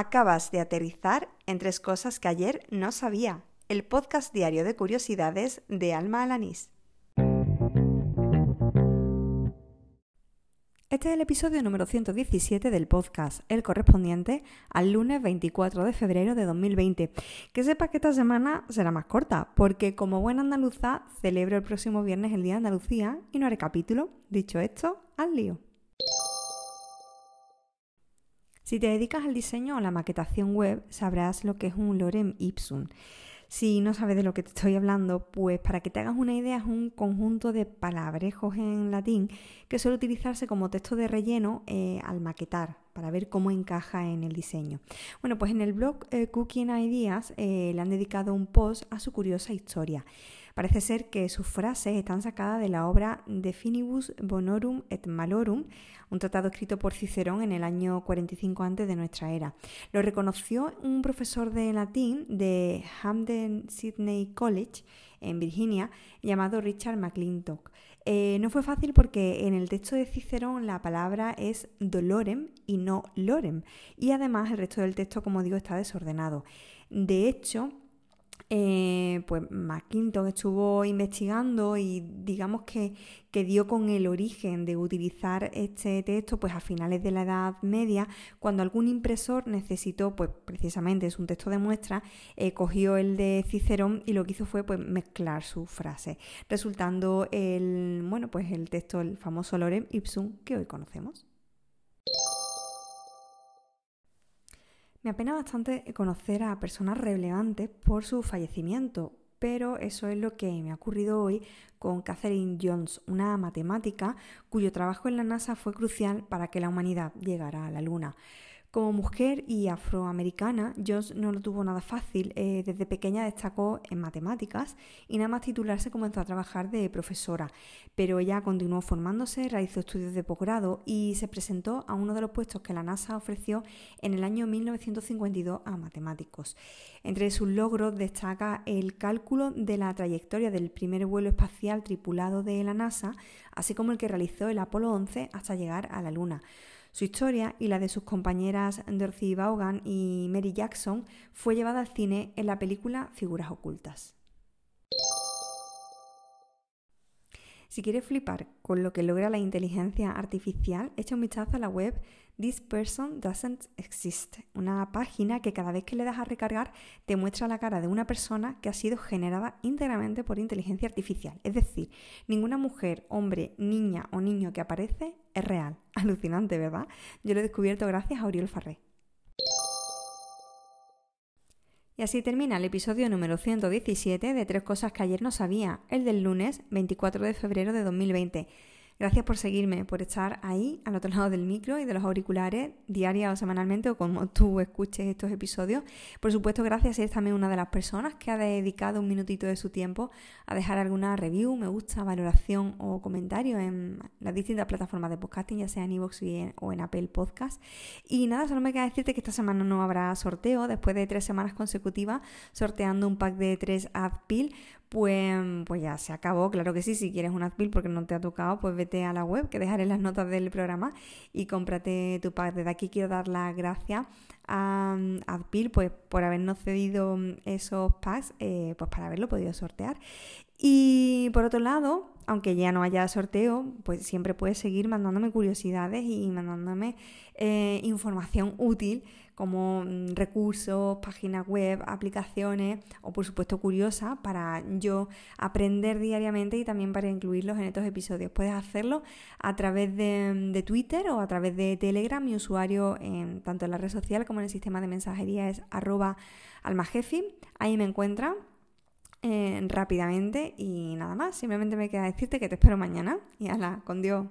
Acabas de aterrizar en tres cosas que ayer no sabía. El podcast diario de curiosidades de Alma Alanís. Este es el episodio número 117 del podcast, el correspondiente al lunes 24 de febrero de 2020. Que sepa que esta semana será más corta, porque como buena andaluza celebro el próximo viernes el Día de Andalucía y no haré capítulo. Dicho esto, al lío. Si te dedicas al diseño o la maquetación web, sabrás lo que es un lorem ipsum. Si no sabes de lo que te estoy hablando, pues para que te hagas una idea es un conjunto de palabrejos en latín que suele utilizarse como texto de relleno eh, al maquetar para ver cómo encaja en el diseño. Bueno, pues en el blog eh, Cooking Ideas eh, le han dedicado un post a su curiosa historia. Parece ser que sus frases están sacadas de la obra De Finibus Bonorum et Malorum, un tratado escrito por Cicerón en el año 45 antes de nuestra era. Lo reconoció un profesor de latín de Hamden Sydney College en Virginia llamado Richard McClintock. Eh, no fue fácil porque en el texto de Cicerón la palabra es dolorem y no lorem y además el resto del texto, como digo, está desordenado. De hecho, eh, pues McKintosh estuvo investigando y digamos que, que, dio con el origen de utilizar este texto pues a finales de la Edad Media, cuando algún impresor necesitó, pues precisamente es un texto de muestra, eh, cogió el de Cicerón y lo que hizo fue pues mezclar sus frases, resultando el, bueno, pues el texto, el famoso Lorem Ipsum que hoy conocemos. Me apena bastante conocer a personas relevantes por su fallecimiento, pero eso es lo que me ha ocurrido hoy con Catherine Jones, una matemática cuyo trabajo en la NASA fue crucial para que la humanidad llegara a la Luna. Como mujer y afroamericana, Jones no lo tuvo nada fácil. Eh, desde pequeña destacó en matemáticas y nada más titularse comenzó a trabajar de profesora. Pero ella continuó formándose, realizó estudios de posgrado y se presentó a uno de los puestos que la NASA ofreció en el año 1952 a matemáticos. Entre sus logros destaca el cálculo de la trayectoria del primer vuelo espacial tripulado de la NASA, así como el que realizó el Apolo 11 hasta llegar a la Luna. Su historia y la de sus compañeras Dorothy Vaughan y Mary Jackson fue llevada al cine en la película Figuras Ocultas. Si quieres flipar con lo que logra la inteligencia artificial, echa un vistazo a la web This Person Doesn't Exist, una página que cada vez que le das a recargar te muestra la cara de una persona que ha sido generada íntegramente por inteligencia artificial. Es decir, ninguna mujer, hombre, niña o niño que aparece es real. Alucinante, ¿verdad? Yo lo he descubierto gracias a Oriol Farré. Y así termina el episodio número 117 de Tres Cosas que ayer no sabía, el del lunes 24 de febrero de 2020. Gracias por seguirme, por estar ahí al otro lado del micro y de los auriculares, diaria o semanalmente, o como tú escuches estos episodios. Por supuesto, gracias eres también una de las personas que ha dedicado un minutito de su tiempo a dejar alguna review, me gusta, valoración o comentario en las distintas plataformas de podcasting, ya sea en iVoox o en Apple Podcast. Y nada, solo me queda decirte que esta semana no habrá sorteo, después de tres semanas consecutivas sorteando un pack de tres AdPil pues, pues ya se acabó, claro que sí, si quieres un Adpil porque no te ha tocado, pues vete a la web que dejaré las notas del programa y cómprate tu pack. Desde aquí quiero dar las gracias a Adpil pues, por habernos cedido esos packs, eh, pues para haberlo podido sortear. Y por otro lado, aunque ya no haya sorteo, pues siempre puedes seguir mandándome curiosidades y mandándome eh, información útil como mm, recursos, páginas web, aplicaciones o por supuesto curiosa para yo aprender diariamente y también para incluirlos en estos episodios. Puedes hacerlo a través de, Twitter o a través de Telegram. Mi usuario en, tanto en la red social como en el sistema de mensajería es arroba almajefi. Ahí me encuentran. Eh, rápidamente y nada más, simplemente me queda decirte que te espero mañana y ala, con Dios.